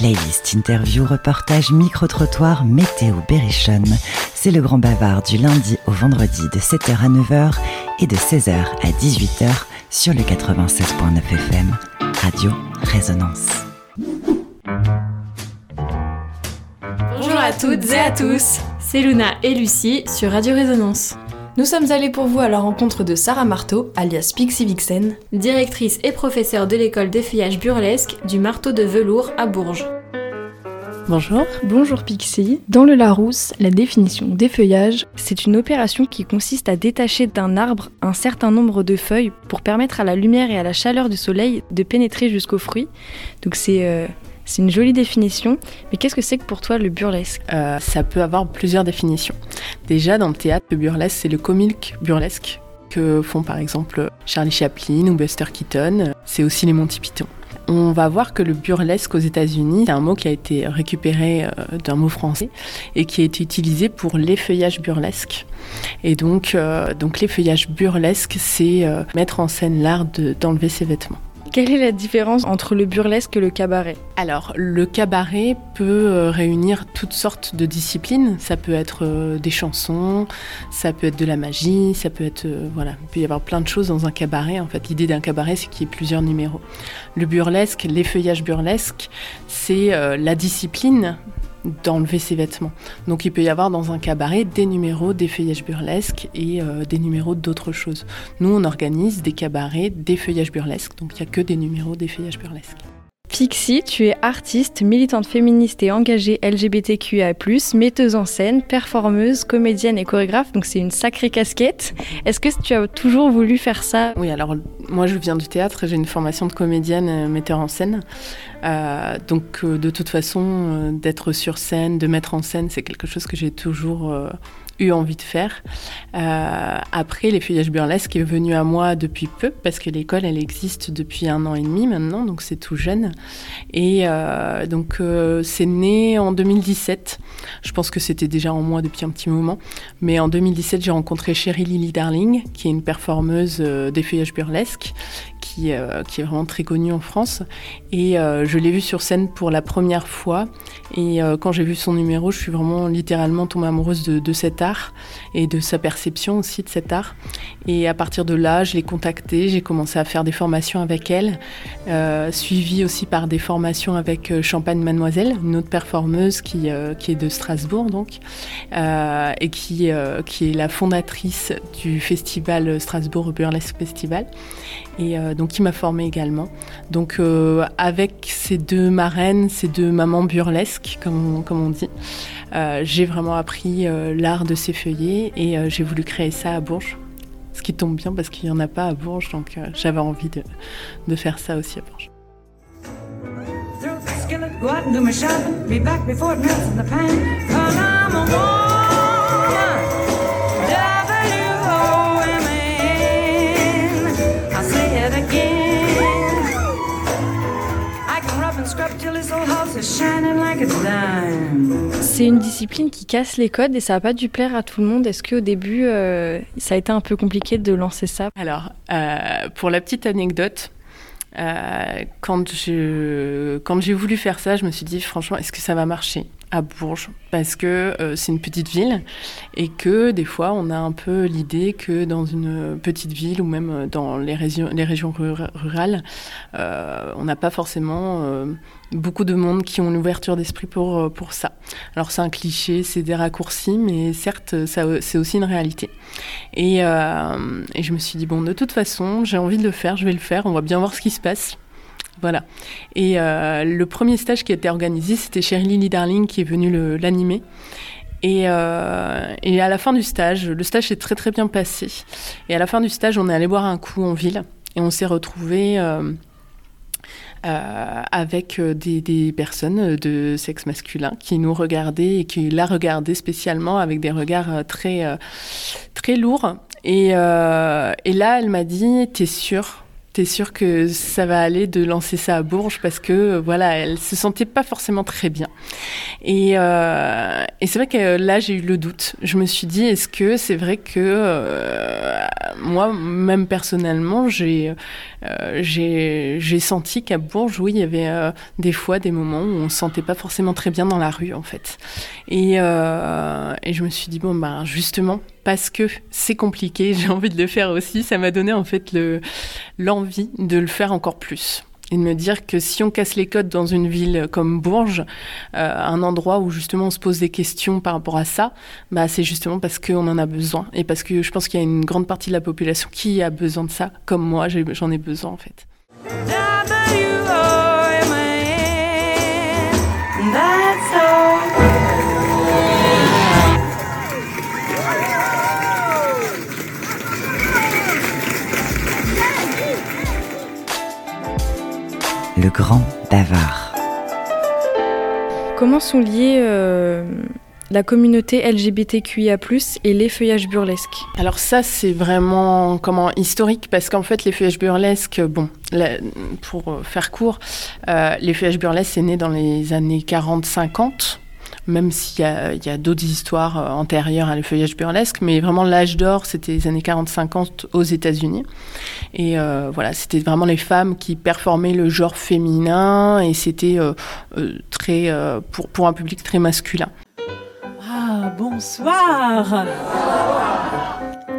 Playlist, interview, reportage, micro-trottoir, météo, berrichonne. C'est le grand bavard du lundi au vendredi de 7h à 9h et de 16h à 18h sur le 96.9 FM. Radio Résonance. Bonjour à toutes et à tous, c'est Luna et Lucie sur Radio Résonance. Nous sommes allés pour vous à la rencontre de Sarah Marteau, alias Pixie Vixen, directrice et professeure de l'école d'effeuillage burlesque du Marteau de Velours à Bourges. Bonjour. Bonjour Pixie. Dans le Larousse, la définition d'effeuillage, c'est une opération qui consiste à détacher d'un arbre un certain nombre de feuilles pour permettre à la lumière et à la chaleur du soleil de pénétrer jusqu'aux fruits. Donc c'est euh, c'est une jolie définition, mais qu'est-ce que c'est que pour toi le burlesque? Euh, Ça peut avoir plusieurs définitions. Déjà, dans le théâtre, le burlesque, c'est le comique burlesque que font par exemple Charlie Chaplin ou Buster Keaton. C'est aussi les Monty Python. On va voir que le burlesque aux États-Unis, c'est un mot qui a été récupéré euh, d'un mot français et qui a été utilisé pour l'effeuillage burlesque. Et donc, euh, donc l'effeuillage burlesque, c'est mettre en scène l'art d'enlever ses vêtements. Quelle est la différence entre le burlesque et le cabaret? Alors, le cabaret peut euh, réunir toutes sortes de disciplines. Ça peut être euh, des chansons, ça peut être de la magie, ça peut être. Euh, voilà, il peut y avoir plein de choses dans un cabaret. En fait, l'idée d'un cabaret, c'est qu'il y ait plusieurs numéros. Le burlesque, l'effeuillage burlesque, c'est la discipline d'enlever ses vêtements. Donc il peut y avoir dans un cabaret des numéros d'effeuillage burlesque et euh, des numéros d'autres choses. Nous, on organise des cabarets d'effeuillage burlesque, donc il n'y a que des numéros d'effeuillage burlesque. Pixie, tu es artiste, militante féministe et engagée LGBTQIA+, metteuse en scène, performeuse, comédienne et chorégraphe, donc c'est une sacrée casquette. Est-ce que tu as toujours voulu faire ça? Oui, alors moi je viens du théâtre, j'ai une formation de comédienne, euh, metteur en scène. Euh, donc euh, de toute façon, d'être sur scène, de mettre en scène, c'est quelque chose que j'ai toujours eu envie de faire. Euh, après, l'effeuillage burlesque est venu à moi depuis peu, parce que l'école, elle existe depuis un an et demi maintenant, donc c'est tout jeune. Et euh, donc, euh, c'est né en 2017. Je pense que c'était déjà en moi depuis un petit moment. Mais en 2017, j'ai rencontré Cheryl Lily Darling, qui est une performeuse d'effeuillage burlesque, qui, qui, est vraiment très connue en France. Et je l'ai vue sur scène pour la première fois. Et quand j'ai vu son numéro, je suis vraiment littéralement tombée amoureuse de, de cet art et de sa perception aussi de cet art. Et à partir de là, je l'ai contactée, j'ai commencé à faire des formations avec elle, euh, suivie aussi par des formations avec euh, Champagne Mademoiselle, une autre performeuse qui, euh, qui est de Strasbourg donc, et qui, qui est la fondatrice du festival Strasbourg Burlesque Festival, et donc qui m'a formée également. Donc avec ces deux marraines, ces deux mamans burlesques, comme, on dit, j'ai vraiment appris l'art de s'effeuiller et euh, j'ai voulu créer ça à Bourges. Ce qui tombe bien parce qu'il n'y en a pas à Bourges, donc euh, j'avais envie de faire ça aussi à Bourges. C'est une discipline qui casse les codes et ça n'a pas dû plaire à tout le monde. Est-ce qu'au début, euh, ça a été un peu compliqué de lancer ça? Alors, euh, pour la petite anecdote, euh, quand j'ai voulu faire ça, je me suis dit, franchement, est-ce que ça va marcher à Bourges? Parce que euh, c'est une petite ville et que des fois on a un peu l'idée que dans une petite ville ou même dans les régions, les régions rurales, euh, on n'a pas forcément euh, beaucoup de monde qui ont l'ouverture d'esprit pour, pour ça. Alors c'est un cliché, c'est des raccourcis, mais certes c'est aussi une réalité. Et, et je me suis dit, bon, de toute façon, j'ai envie de le faire, je vais le faire, on va bien voir ce qui se passe. Voilà. Et euh, le premier stage qui a été organisé, c'était Cheryl Lily Darling qui est venue l'animer. Et, euh, et, à la fin du stage, le stage s'est très très bien passé. Et à la fin du stage, on est allé boire un coup en ville et on s'est retrouvés euh, avec des, des, personnes de sexe masculin qui nous regardaient et qui la regardaient spécialement avec des regards très, très lourds. Et, et là, elle m'a dit T'es sûre t'es sûr que ça va aller de lancer ça à Bourges parce que voilà, elle se sentait pas forcément très bien. Et, euh, et c'est vrai que là j'ai eu le doute. Je me suis dit est-ce que c'est vrai que euh, moi même personnellement j'ai euh, j'ai senti qu'à Bourges oui il y avait euh, des fois des moments où on se sentait pas forcément très bien dans la rue en fait. Et, euh, et je me suis dit bon ben justement parce que c'est compliqué, j'ai envie de le faire aussi. Ça m'a donné en fait l'envie de le faire encore plus et de me dire que si on casse les codes dans une ville comme Bourges, euh, un endroit où justement on se pose des questions par rapport à ça, bah c'est justement parce qu'on en a besoin et parce que je pense qu'il y a une grande partie de la population qui a besoin de ça, comme moi j'en ai besoin en fait. Le grand bavard. Comment sont liés euh, la communauté LGBTQIA+, et les feuillages burlesques? Alors ça, c'est vraiment comment historique, parce qu'en fait, les feuillages burlesques, bon, pour faire court, euh, les feuillages burlesques, c'est né dans les années 40-50, même s'il y a, d'autres histoires euh, antérieures à le feuillage burlesque, mais vraiment l'âge d'or, c'était les années 40-50 aux États-Unis. Et euh, voilà, c'était vraiment les femmes qui performaient le genre féminin, et c'était euh, très pour, pour un public très masculin. Ah, bonsoir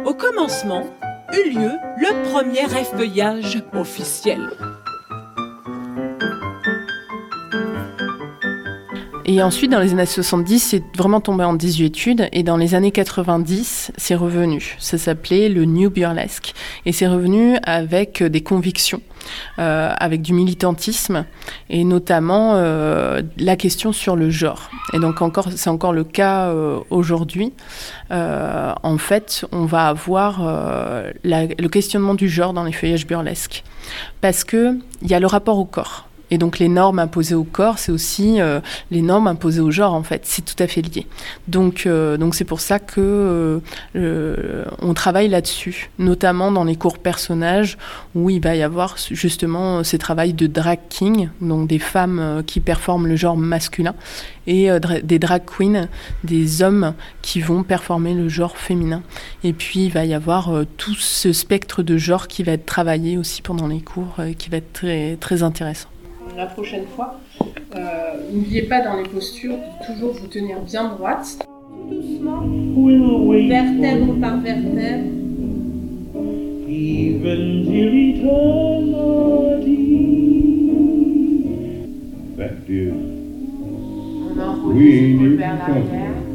Au commencement eut lieu le premier effeuillage officiel. Et ensuite, dans les années 70, c'est vraiment tombé en désuétude. Et dans les années 90, c'est revenu. Ça s'appelait le New Burlesque. Et c'est revenu avec des convictions, euh, avec du militantisme, et notamment euh, la question sur le genre. Et donc, encore, c'est encore le cas euh, aujourd'hui. En fait, on va avoir le questionnement du genre dans les feuillages burlesques. Parce qu'il y a le rapport au corps. Et donc les normes imposées au corps, c'est aussi euh, les normes imposées au genre en fait. C'est tout à fait lié. Donc euh, donc c'est pour ça que euh, on travaille là-dessus, notamment dans les cours personnages où il va y avoir justement ces travails de drag king, donc des femmes qui performent le genre masculin et des drag queens, des hommes qui vont performer le genre féminin. Et puis il va y avoir tout ce spectre de genre qui va être travaillé aussi pendant les cours, qui va être très très intéressant la prochaine fois. Euh, n'oubliez pas dans les postures de toujours vous tenir bien droite. Tout doucement, vertèbre par vertèbre. On enroule les épaules vers l'arrière.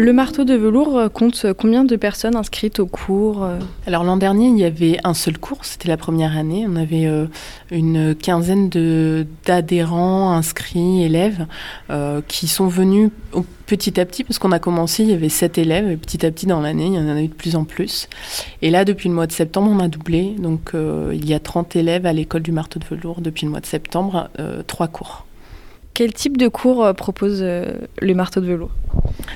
Le marteau de velours compte combien de personnes inscrites au cours euh Alors l'an dernier, il y avait un seul cours, c'était la première année. On avait euh, une quinzaine d'adhérents, inscrits, élèves, euh, qui sont venus petit à petit, parce qu'on a commencé, il y avait sept élèves, et petit à petit dans l'année, il y en a eu de plus en plus. Et là, depuis le mois de septembre, on a doublé. Donc il y a 30 élèves à l'école du marteau de velours depuis le mois de septembre, trois cours. Quel type de cours euh, propose euh, le marteau de velours?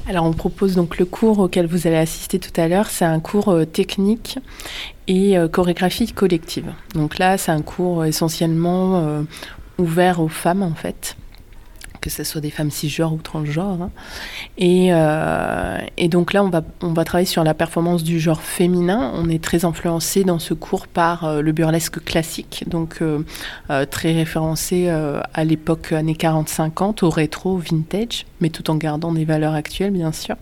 Alors on propose donc le cours auquel vous allez assister tout à l'heure, c'est un cours euh, technique et chorégraphie collective. Donc là, c'est un cours essentiellement ouvert aux femmes en fait que ce soit des femmes cisgenres ou transgenres. Hein. Et, euh, et, donc là, on va, on va travailler sur la performance du genre féminin. On est très influencé dans ce cours par euh, le burlesque classique, donc euh, très référencé à l'époque années 40-50, au rétro, vintage, mais tout en gardant des valeurs actuelles, bien sûr.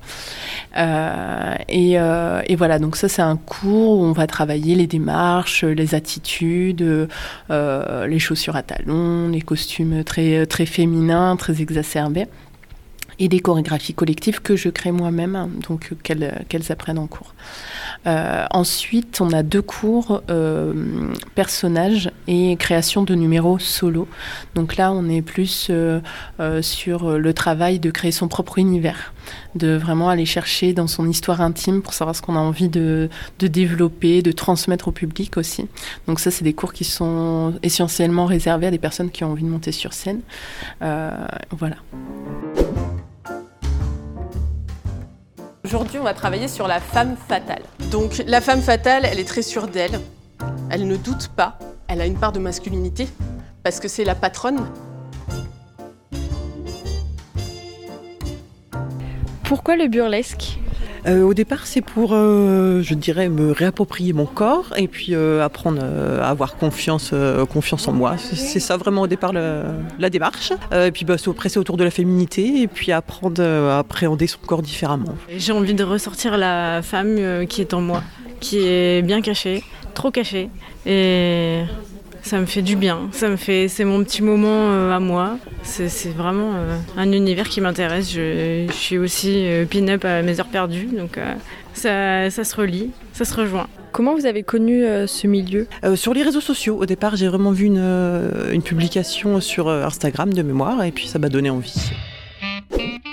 Et, et, voilà, donc ça, c'est un cours où on va travailler les démarches, les attitudes, les chaussures à talons, les costumes très, très féminins, très exacerbées et des chorégraphies collectives que je crée moi-même, donc qu'elles apprennent en cours. Euh, ensuite, on a deux cours euh, personnages et création de numéros solo. Donc là, on est plus euh, sur le travail de créer son propre univers, de vraiment aller chercher dans son histoire intime pour savoir ce qu'on a envie de, de, développer, de transmettre au public aussi. Donc ça, c'est des cours qui sont essentiellement réservés à des personnes qui ont envie de monter sur scène. voilà. Aujourd'hui, on va travailler sur la femme fatale. Donc, la femme fatale, elle est très sûre d'elle. Elle ne doute pas. Elle a une part de masculinité parce que c'est la patronne. Pourquoi le burlesque? Euh, au départ, c'est pour, euh, je dirais, me réapproprier mon corps et puis euh, apprendre à avoir confiance, confiance en moi. C'est ça vraiment au départ la démarche. et puis bah, après, c'est autour de la féminité et puis apprendre à appréhender son corps différemment. J'ai envie de ressortir la femme qui est en moi, qui est bien cachée, trop cachée. Et ça me fait du bien. Ça me fait, c'est mon petit moment euh, à moi. C'est vraiment euh, un univers qui m'intéresse. Je, suis aussi euh, pin-up à mes heures perdues, donc ça, se relie, ça se rejoint. Comment vous avez connu ce milieu? Sur les réseaux sociaux. Au départ, j'ai vraiment vu une, une publication sur Instagram de mémoire, et puis ça m'a donné envie.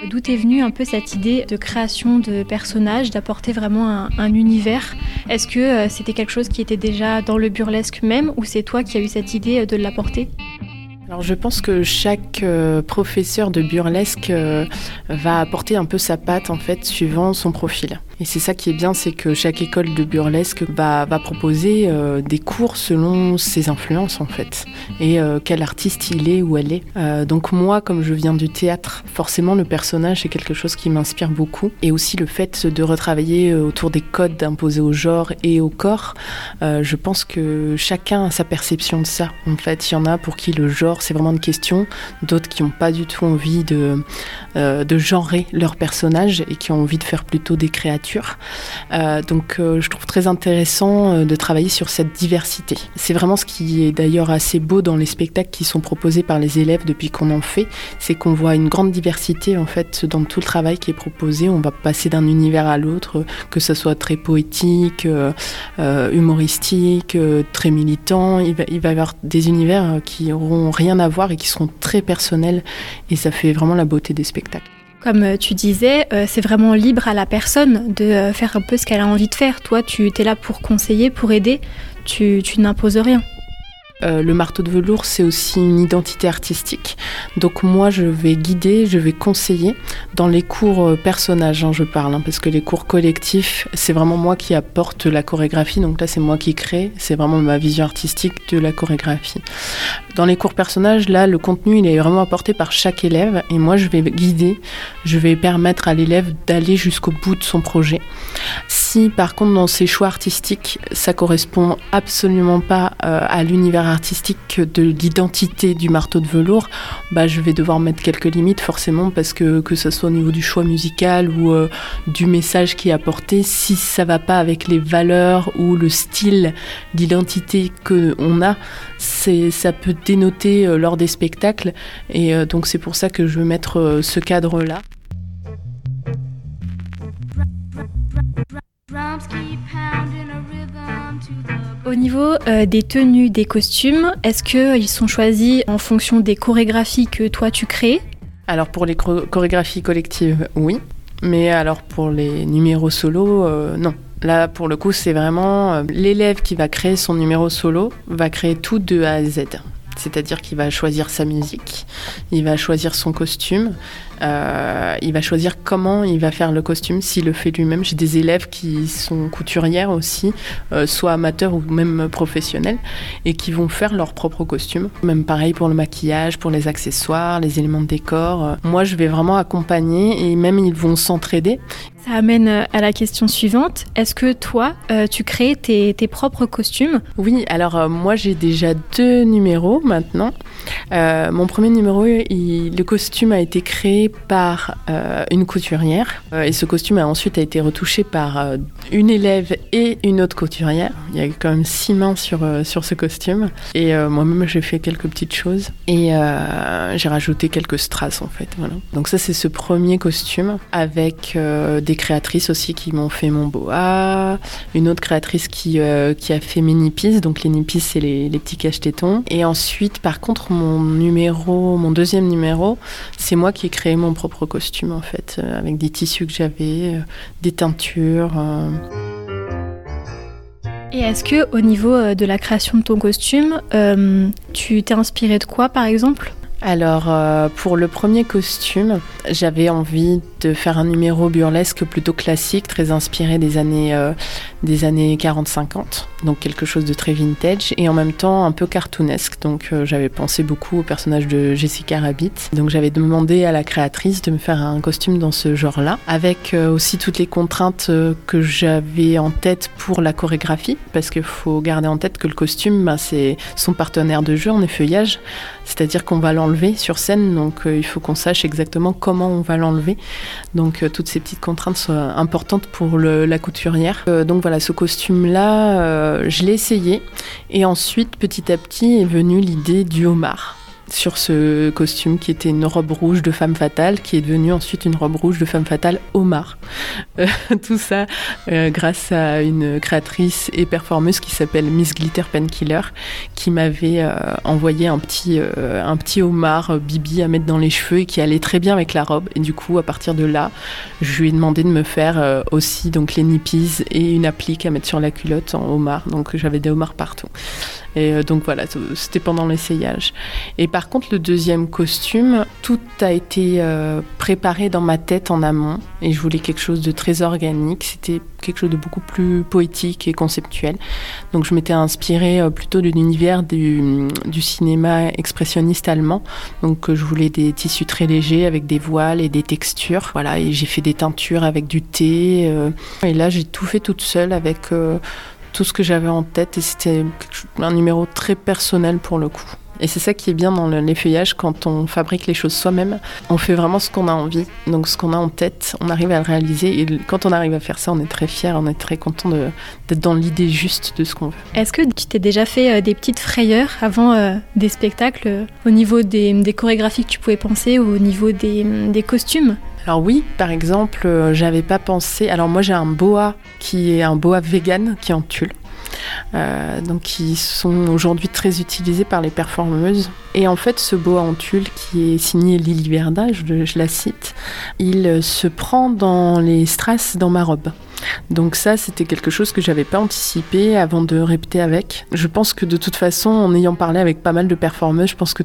D'où est venue un peu cette idée de création de personnages, d'apporter vraiment un, univers? Est-ce que euh, c'était quelque chose qui était déjà dans le burlesque même ou c'est toi qui as eu cette idée de l'apporter? Alors je pense que chaque euh, professeur de burlesque euh, va apporter un peu sa patte en fait suivant son profil. Et c'est ça qui est bien, c'est que chaque école de burlesque va, proposer euh, des cours selon ses influences en fait, et euh, quel artiste il est ou elle est. Euh, donc moi, comme je viens du théâtre, forcément le personnage c'est quelque chose qui m'inspire beaucoup, et aussi le fait de retravailler autour des codes imposés au genre et au corps. je pense que chacun a sa perception de ça. En fait, il y en a pour qui le genre c'est vraiment une question, d'autres qui n'ont pas du tout envie de, de genrer leur personnage et qui ont envie de faire plutôt des créatures euh, donc euh, je trouve très intéressant euh, de travailler sur cette diversité. C'est vraiment ce qui est d'ailleurs assez beau dans les spectacles qui sont proposés par les élèves depuis qu'on en fait, c'est qu'on voit une grande diversité en fait dans tout le travail qui est proposé. On va passer d'un univers à l'autre, que ce soit très poétique, humoristique, très militant. Il va, va y avoir des univers qui auront rien à voir et qui seront très personnels et ça fait vraiment la beauté des spectacles. Comme euh, tu disais, euh, c'est vraiment libre à la personne de euh, faire un peu ce qu'elle a envie de faire. Toi, tu es là pour conseiller, pour aider, tu, tu n'imposes rien. Euh, le marteau de velours, c'est aussi une identité artistique. Donc moi, je vais guider, je vais conseiller dans les cours euh, personnages, hein, je parle, hein, parce que les cours collectifs, c'est vraiment moi qui apporte la chorégraphie. Donc là, c'est moi qui crée, c'est vraiment ma vision artistique de la chorégraphie. Dans les cours personnages, là, le contenu, il est vraiment apporté par chaque élève, et moi, je vais guider, je vais permettre à l'élève d'aller jusqu'au bout de son projet. Si par contre, dans ses choix artistiques, ça correspond absolument pas euh, à l'univers artistique de l'identité du marteau de velours, bah, je vais devoir mettre quelques limites forcément parce que que ce soit au niveau du choix musical ou euh, du message qui est apporté, si ça va pas avec les valeurs ou le style d'identité que on a, ça peut dénoter euh, lors des spectacles et euh, donc c'est pour ça que je veux mettre ce cadre là. Au niveau euh, des tenues, des costumes, est-ce qu'ils sont choisis en fonction des chorégraphies que toi tu crées? Alors pour les chorégraphies collectives, oui. Mais alors pour les numéros solo, euh, non. Là, pour le coup, c'est vraiment euh, l'élève qui va créer son numéro solo, va créer tout de A à Z. C'est-à-dire qu'il va choisir sa musique, il va choisir son costume, euh, il va choisir comment il va faire le costume, s'il le fait lui-même. J'ai des élèves qui sont couturières aussi, euh, soit amateurs ou même professionnels, et qui vont faire leur propre costume. Même pareil pour le maquillage, pour les accessoires, les éléments de décor. Moi, je vais vraiment accompagner et même ils vont s'entraider. Ça amène euh, à la question suivante. Est-ce que toi, tu crées tes, propres costumes? Oui, alors moi j'ai déjà deux numéros maintenant. mon premier numéro, le costume a été créé par euh, une couturière euh, et ce costume a ensuite été retouché par euh, une élève et une autre couturière. Il y a quand même six mains sur, sur ce costume et moi-même j'ai fait quelques petites choses et j'ai rajouté quelques strass en fait. Voilà. Donc ça c'est ce premier costume avec des créatrices aussi qui m'ont fait mon boa, une autre créatrice qui, qui a fait mes nippies, donc les nippies c'est les, les petits cache-tétons et ensuite par contre mon numéro, mon deuxième numéro, c'est moi qui ai créé mon propre costume en fait, euh, avec des tissus que j'avais, euh, des teintures. Euh. Et est-ce que au niveau de la création de ton costume, tu t'es inspiré de quoi par exemple? Alors, euh, pour le premier costume, j'avais envie de faire un numéro burlesque plutôt classique, très inspiré des années, euh, des années 40-50, donc quelque chose de très vintage, et en même temps un peu cartoonesque. Donc, euh, j'avais pensé beaucoup au personnage de Jessica Rabbit. Donc, j'avais demandé à la créatrice de me faire un costume dans ce genre-là, avec aussi toutes les contraintes que j'avais en tête pour la chorégraphie, parce qu'il faut garder en tête que le costume, ben, c'est son partenaire de jeu en effeuillage, c'est-à-dire qu'on va l'enlever sur scène, donc il faut qu'on sache exactement comment on va l'enlever. Donc euh, toutes ces petites contraintes sont importantes pour la couturière. Euh, donc voilà, ce costume-là, euh, je l'ai essayé. Et ensuite, petit à petit, est venue l'idée du homard sur ce costume qui était une robe rouge de femme fatale, qui est devenue ensuite une robe rouge de femme fatale Omar. Euh, tout ça euh, grâce à une créatrice et performeuse qui s'appelle Miss Glitter Painkiller, qui m'avait euh, envoyé un petit, un petit homard bibi à mettre dans les cheveux et qui allait très bien avec la robe. Et du coup, à partir de là, je lui ai demandé de me faire aussi donc les nippies et une applique à mettre sur la culotte en homard. Donc j'avais des homards partout. Et euh, donc voilà, c'était pendant l'essayage. Et par contre, le deuxième costume, tout a été euh, préparé dans ma tête en amont. Et je voulais quelque chose de très organique. C'était quelque chose de beaucoup plus poétique et conceptuel. Donc je m'étais inspirée euh, plutôt de l'univers du, du, cinéma expressionniste allemand. Donc je voulais des tissus très légers avec des voiles et des textures. Voilà, et j'ai fait des teintures avec du thé. et là, j'ai tout fait toute seule avec tout ce que j'avais en tête et c'était un numéro très personnel pour le coup. Et c'est ça qui est bien dans l'effeuillage, quand on fabrique les choses soi-même, on fait vraiment ce qu'on a envie. Donc ce qu'on a en tête, on arrive à le réaliser. Et quand on arrive à faire ça, on est très fier, on est très content d'être dans l'idée juste de ce qu'on veut. Est-ce que tu t'es déjà fait euh, des petites frayeurs avant euh, des spectacles, euh, au niveau des, chorégraphies que tu pouvais penser ou au niveau des, des costumes? Alors oui, par exemple, j'avais pas pensé. Alors moi j'ai un boa qui est un boa vegan qui est en tulle. Euh, donc qui sont aujourd'hui très utilisés par les performeuses. Et en fait, ce boa en qui est signé Lily Verda, je, la cite, il se prend dans les strass dans ma robe. Donc ça, c'était quelque chose que j'avais pas anticipé avant de répéter avec. Je pense que de toute façon, en ayant parlé avec pas mal de performeuses, je pense que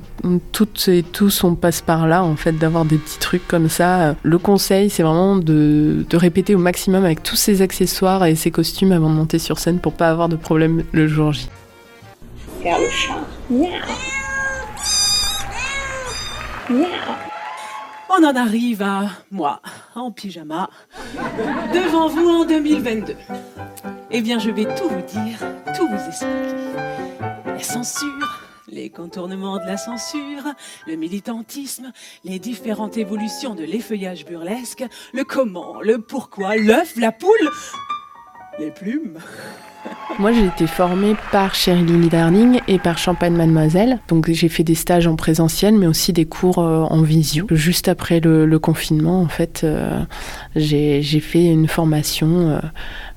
toutes et tous on passe par là, en fait, d'avoir des petits trucs comme ça. Le conseil, c'est vraiment de, répéter au maximum avec tous ces accessoires et ces costumes avant de monter sur scène pour pas avoir de problème le jour J. On en arrive à moi, en pyjama, devant vous en 2022. Eh bien, je vais tout vous dire, tout vous expliquer. La censure, les contournements de la censure, le militantisme, les différentes évolutions de l'effeuillage burlesque, le comment, le pourquoi, l'œuf, la poule, les plumes. Moi, j'ai été formée par Lily Darling et par Champagne Mademoiselle. Donc, j'ai fait des stages en présentiel, mais aussi des cours euh, en visio. Juste après le, confinement, en fait, euh, j'ai fait une formation euh,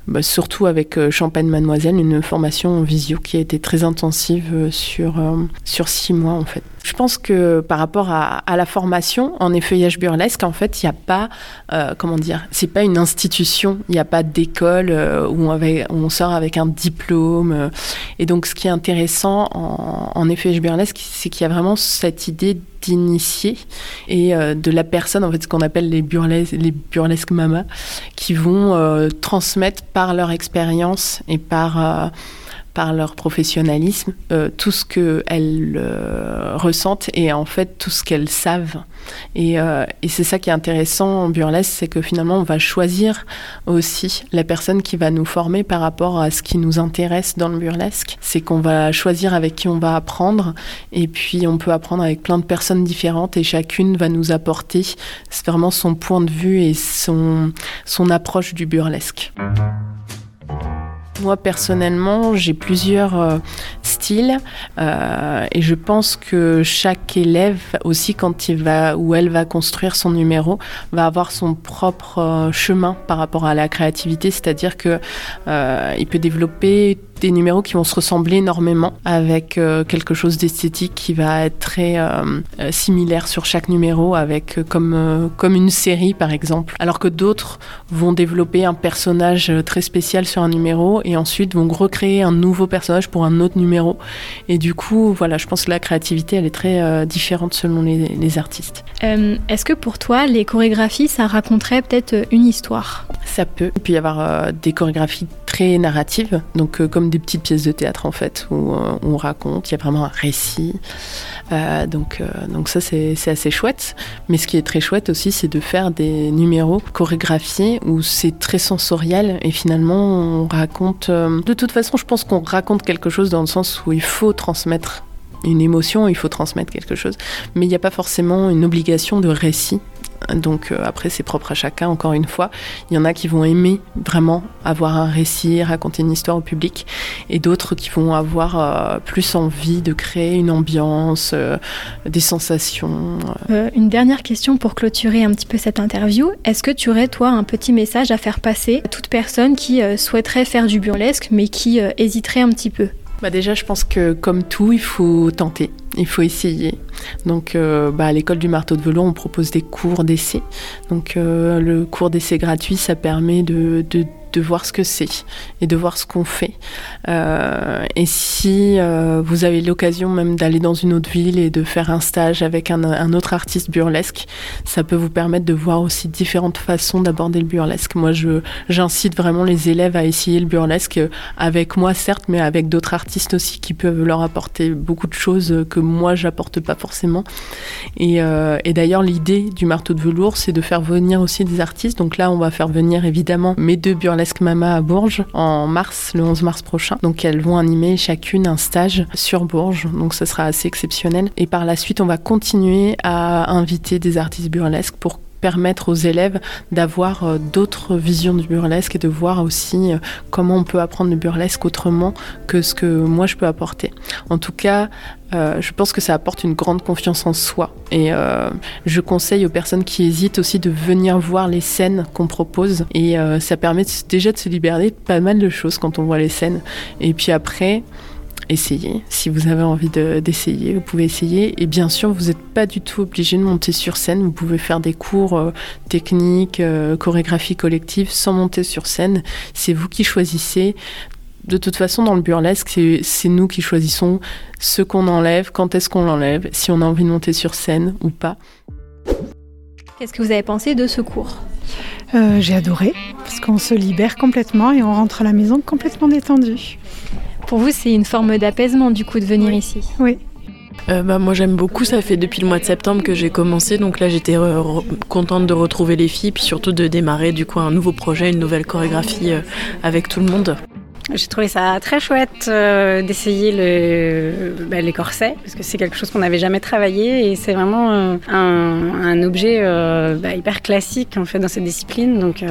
bah, surtout avec euh, Champagne Mademoiselle, une formation en visio qui a été très intensive euh, sur, euh, sur six mois en fait. Je pense que par rapport à, la formation en effeuillage burlesque, en fait, il n'y a pas, comment dire, c'est pas une institution, il n'y a pas d'école où, on sort avec un diplôme. et donc, ce qui est intéressant en effeuillage burlesque, c'est qu'il y a vraiment cette idée d'initier et euh, de la personne, en fait, ce qu'on appelle les, burlesques, les burlesques mamas, qui vont euh, transmettre par leur expérience et par euh, par leur professionnalisme, euh, tout ce qu'elles euh, ressentent et en fait tout ce qu'elles savent. Et, euh, et c'est ça qui est intéressant en burlesque, c'est que finalement on va choisir aussi la personne qui va nous former par rapport à ce qui nous intéresse dans le burlesque. C'est qu'on va choisir avec qui on va apprendre et puis on peut apprendre avec plein de personnes différentes et chacune va nous apporter vraiment son point de vue et son, son approche du burlesque. Moi personnellement, j'ai plusieurs euh, styles euh, et je pense que chaque élève aussi quand il va ou elle va construire son numéro va avoir son propre euh, chemin par rapport à la créativité, c'est-à-dire que il peut développer des numéros qui vont se ressembler énormément avec euh, quelque chose d'esthétique qui va être très euh, euh, similaire sur chaque numéro avec comme, une série par exemple. Alors que d'autres vont développer un personnage très spécial sur un numéro et ensuite vont recréer un nouveau personnage pour un autre numéro. Et du coup, voilà, je pense que la créativité elle est très différente selon les artistes. Est-ce que pour toi, les chorégraphies, ça raconterait peut-être une histoire? Ça peut. Il peut y avoir des chorégraphies très narratives, donc comme des petites pièces de théâtre en fait, où euh, on raconte, il y a vraiment un récit. Euh, donc, euh, donc ça c'est assez chouette. Mais ce qui est très chouette aussi, c'est de faire des numéros chorégraphiés où c'est très sensoriel et finalement on raconte... de toute façon, je pense qu'on raconte quelque chose dans le sens où il faut transmettre une émotion, il faut transmettre quelque chose. Mais il n'y a pas forcément une obligation de récit donc euh, après, c'est propre à chacun, encore une fois. Il y en a qui vont aimer vraiment avoir un récit, raconter une histoire au public, et d'autres qui vont avoir euh, plus envie de créer une ambiance, euh, des sensations. une dernière question pour clôturer un petit peu cette interview. Est-ce que tu aurais, toi, un petit message à faire passer à toute personne qui souhaiterait faire du burlesque, mais qui hésiterait un petit peu? Bah déjà, je pense que comme tout, il faut tenter, il faut essayer. Donc, euh, bah, à l'école du marteau de velours, on propose des cours d'essai. Donc, euh, le cours d'essai gratuit, ça permet de, de de voir ce que c'est et de voir ce qu'on fait. Euh, et si euh, vous avez l'occasion même d'aller dans une autre ville et de faire un stage avec un, autre artiste burlesque, ça peut vous permettre de voir aussi différentes façons d'aborder le burlesque. Moi, j'incite vraiment les élèves à essayer le burlesque avec moi, certes, mais avec d'autres artistes aussi qui peuvent leur apporter beaucoup de choses que moi, j'apporte pas forcément. Et, euh, et d'ailleurs, l'idée du marteau de velours, c'est de faire venir aussi des artistes. Donc là, on va faire venir évidemment mes deux burlesques Mama à Bourges en mars, le 11 mars prochain. Donc elles vont animer chacune un stage sur Bourges, donc ce sera assez exceptionnel. Et par la suite, on va continuer à inviter des artistes burlesques pour permettre aux élèves d'avoir euh, d'autres visions du burlesque et de voir aussi euh, comment on peut apprendre le burlesque autrement que ce que moi je peux apporter. En tout cas, euh, je pense que ça apporte une grande confiance en soi. Et je conseille aux personnes qui hésitent aussi de venir voir les scènes qu'on propose. Et ça permet déjà de se libérer de pas mal de choses quand on voit les scènes. Et puis après, essayez. Si vous avez envie d'essayer, vous pouvez essayer. Et bien sûr, vous n'êtes pas du tout obligé de monter sur scène. Vous pouvez faire des cours euh, techniques, euh, chorégraphie collective sans monter sur scène. C'est vous qui choisissez. De toute façon, dans le burlesque, c'est nous qui choisissons ce qu'on enlève, quand est-ce qu'on l'enlève, si on a envie de monter sur scène ou pas. Qu'est-ce que vous avez pensé de ce cours? Euh, J'ai adoré, parce qu'on se libère complètement et on rentre à la maison complètement détendu. Pour vous, c'est une forme d'apaisement du coup de venir ici Oui. Euh, bah, moi j'aime beaucoup, ça fait depuis le mois de septembre que j'ai commencé, donc là j'étais contente de retrouver les filles, puis surtout de démarrer du coup un nouveau projet, une nouvelle chorégraphie euh, avec tout le monde. J'ai trouvé ça très chouette euh, d'essayer le, bah, les corsets, parce que c'est quelque chose qu'on n'avait jamais travaillé et c'est vraiment un, un, objet bah, hyper classique en fait dans cette discipline. Donc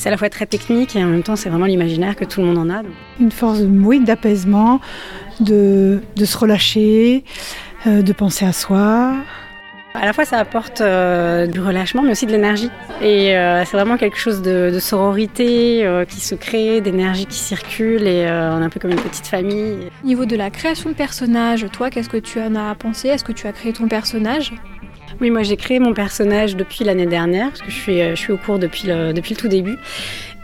c'est à la fois très technique et en même temps c'est vraiment l'imaginaire que tout le monde en a. Une force oui, d'apaisement, de, de, se relâcher, euh, de penser à soi. À la fois, ça apporte euh, du relâchement, mais aussi de l'énergie. Et euh, c'est vraiment quelque chose de, de sororité qui se crée, d'énergie qui circule, et on est un peu comme une petite famille. Au niveau de la création de personnages, toi, qu'est-ce que tu en as pensé? Est-ce que tu as créé ton personnage? Oui, moi j'ai créé mon personnage depuis l'année dernière, parce que je suis, euh, au cours depuis le, tout début.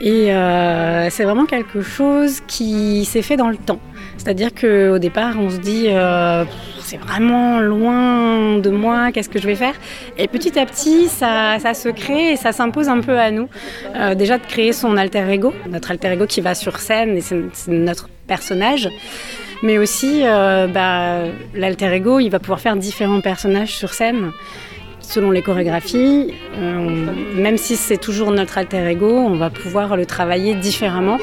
Et euh, c'est vraiment quelque chose qui s'est fait dans le temps. C'est-à-dire qu'au départ, on se dit, euh, c'est vraiment loin de moi, qu'est-ce que je vais faire? Et petit à petit, ça, ça se crée et ça s'impose un peu à nous. déjà de créer son alter ego, notre alter ego qui va sur scène, et c'est notre personnage mais aussi euh, bah, l'alter ego, il va pouvoir faire différents personnages sur scène selon les chorégraphies. Euh, même si c'est toujours notre alter ego, on va pouvoir le travailler différemment.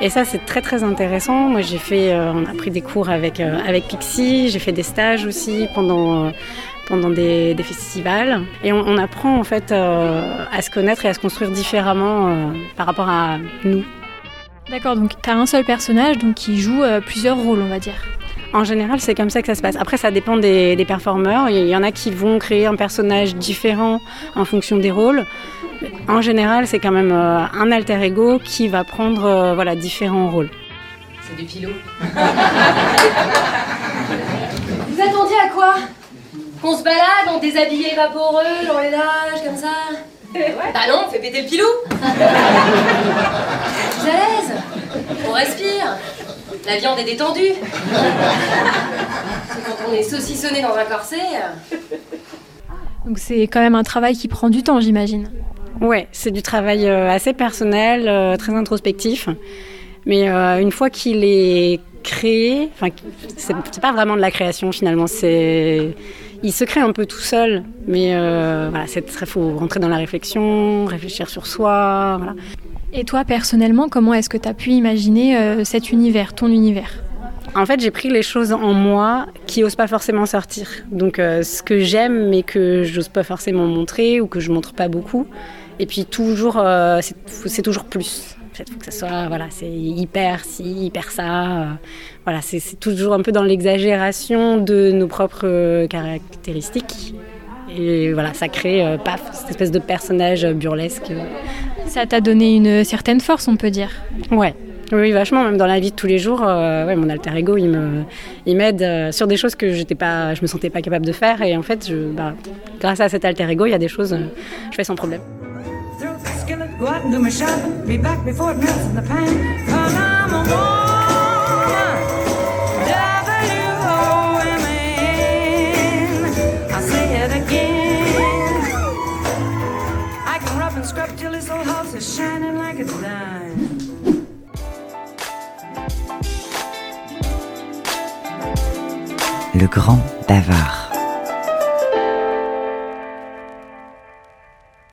Et ça, c'est très très intéressant. Moi, j'ai fait, euh, on a pris des cours avec avec Pixie, j'ai fait des stages aussi pendant pendant des, festivals. Et on, on, apprend en fait à se connaître et à se construire différemment par rapport à nous. D'accord, donc tu as un seul personnage donc qui joue euh, plusieurs rôles, on va dire. En général, c'est comme ça que ça se passe. Après, ça dépend des, performeurs. Il y en a qui vont créer un personnage différent en fonction des rôles. En général, c'est quand même euh, un alter ego qui va prendre euh, voilà, différents rôles. fait du pilot. Vous attendiez à quoi? Qu'on se balade en déshabillé vaporeux dans les nages comme ça? Bah non, on fait péter le pilou Vous à l'aise? On respire La viande est détendue Quand on est saucissonné dans un corset... Donc c'est quand même un travail qui prend du temps, j'imagine. Ouais, c'est du travail euh, assez personnel, euh, très introspectif. Mais euh, une fois qu'il est créé, enfin, c'est pas vraiment de la création finalement. C'est, il se crée un peu tout seul. Mais voilà, c'est très faut rentrer dans la réflexion, réfléchir sur soi. Voilà. Et toi, personnellement, comment est-ce que tu as pu imaginer cet univers, ton univers? En fait, j'ai pris les choses en moi qui n'osent pas forcément sortir. Donc, ce que j'aime, mais que je n'ose pas forcément montrer ou que je montre pas beaucoup. Et puis toujours, euh, c'est toujours plus. Il faut que ça soit, voilà, c'est hyper ci, hyper ça. Euh, voilà, c'est toujours un peu dans l'exagération de nos propres euh, caractéristiques. Et voilà, ça crée, paf, cette espèce de personnage burlesque. Ça t'a donné une certaine force, on peut dire. Ouais, oui, vachement, même dans la vie de tous les jours, ouais, mon alter ego, il me, il m'aide sur des choses que j'étais pas, je me sentais pas capable de faire, et en fait, je, bah, grâce à cet alter ego, il y a des choses, je fais sans problème. Go out and do my shopping. Be back before it melts in the pan? Cause I'm a woman. I'll say it again. I can rub and scrub till this old house is shining like it's dime. Le grand bavard.